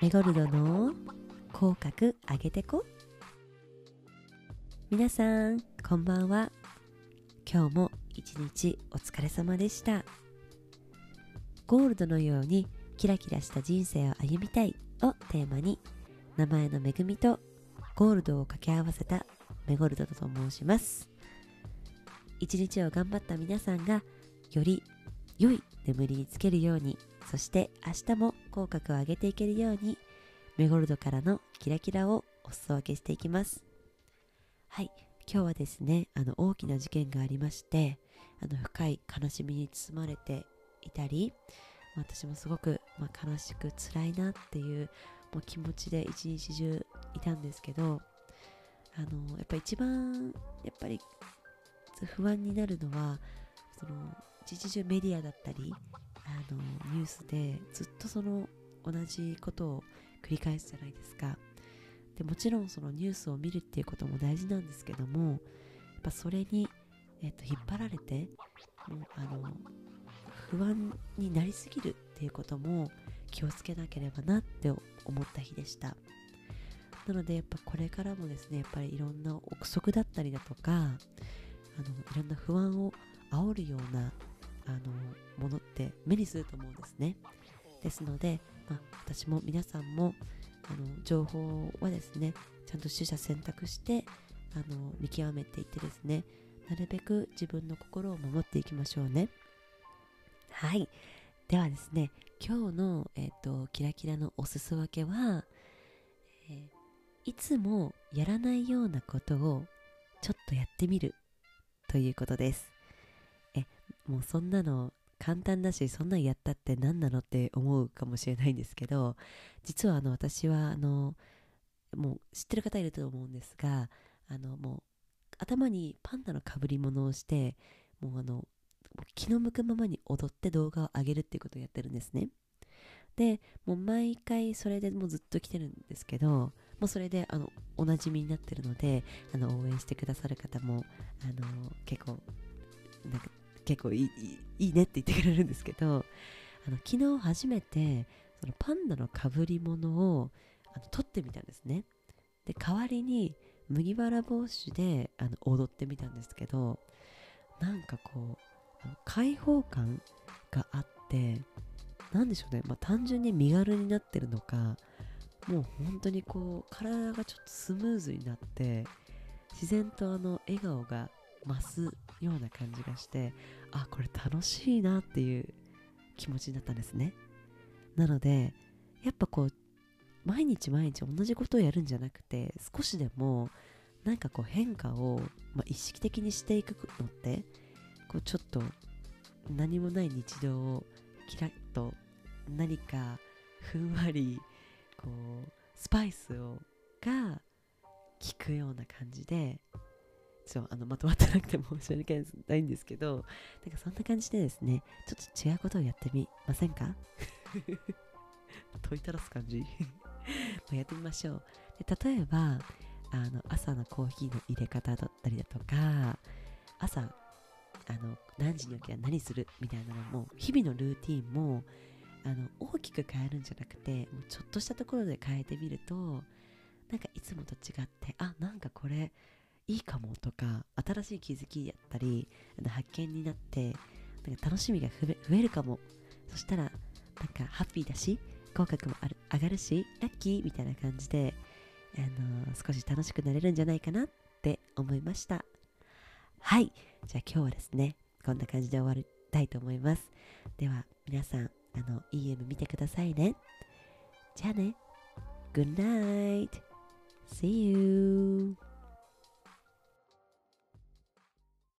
メゴルドの口角上げてこ皆さんこんばんは。今日も一日お疲れ様でした。ゴールドのようにキラキラした人生を歩みたい。をテーマに名前の恵みとゴールドを掛け合わせたメゴルドと申します。一日を頑張った皆さんがより良い眠りにつけるようにそして明日も口角を上げていけるようにメゴルドからのキラキラをお裾分けしていきます。はい。今日はですねあの大きな事件がありましてあの深い悲しみに包まれていたり私もすごく、まあ、悲しく辛いなっていうもう気持ちで一日中いたんですけどあのやっぱ一番やっぱり不安になるのはその一日中メディアだったりあのニュースでずっとその同じことを繰り返すじゃないですか。でもちろんそのニュースを見るっていうことも大事なんですけどもやっぱそれに、えっと、引っ張られてもうあの不安になりすぎるっていうことも気をつけなければなって思った日でした。なのでやっぱこれからもですねやっぱりいろんな憶測だったりだとかあのいろんな不安を煽るようなあのものって目にすると思うんですね。ですので、まあ、私も皆さんもあの情報はですねちゃんと取捨選択してあの見極めていってですねなるべく自分の心を守っていきましょうね。はい。ではですね今日の、えーと、キラキラのおすす分けは、えー、いつもやらないようなことをちょっとやってみるということです。えもうそんなの簡単だしそんなんやったって何なのって思うかもしれないんですけど実はあの私はあのもう知ってる方いると思うんですがあのもう頭にパンダのかぶり物をしてもうあの気の向くままに踊って動画を上げるっていうことをやってるんですね。でもう毎回それでもうずっと来てるんですけどもうそれであのおなじみになってるのであの応援してくださる方もあの結構なんか結構いいいいねって言ってくれるんですけどあの昨日初めてそのパンダのかぶり物をあの撮ってみたんですね。で代わりに麦わら帽子であの踊ってみたんですけどなんかこう開放感があって何でしょうね、まあ、単純に身軽になってるのかもう本当にこう体がちょっとスムーズになって自然とあの笑顔が増すような感じがしてあこれ楽しいなっていう気持ちになったんですね。なのでやっぱこう毎日毎日同じことをやるんじゃなくて少しでもなんかこう変化を、まあ、意識的にしていくのってこうちょっと何もない日常をキラッと何かふんわりこうスパイスをが効くような感じでそうあのまとまってなくて申し訳ないんですけどなんかそんな感じでですねちょっと違うことをやってみませんか？問いたらす感じ。やってみましょう。で例えばあの朝のコーヒーの入れ方だったりだとか朝あの何時に起きたら何するみたいなのも日々のルーティンもあの大きく変えるんじゃなくてもうちょっとしたところで変えてみるとなんかいつもと違ってあなんかこれいいかもとか新しい気づきやったり発見になってなんか楽しみが増えるかも。そしたらなんかハッピーだし口角も上がるしラッキーみたいな感じで、あのー、少し楽しくなれるんじゃないかなって思いました。はい。じゃあ今日はですねこんな感じで終わりたいと思います。では皆さんあの EM 見てくださいね。じゃあね。Good night. See you.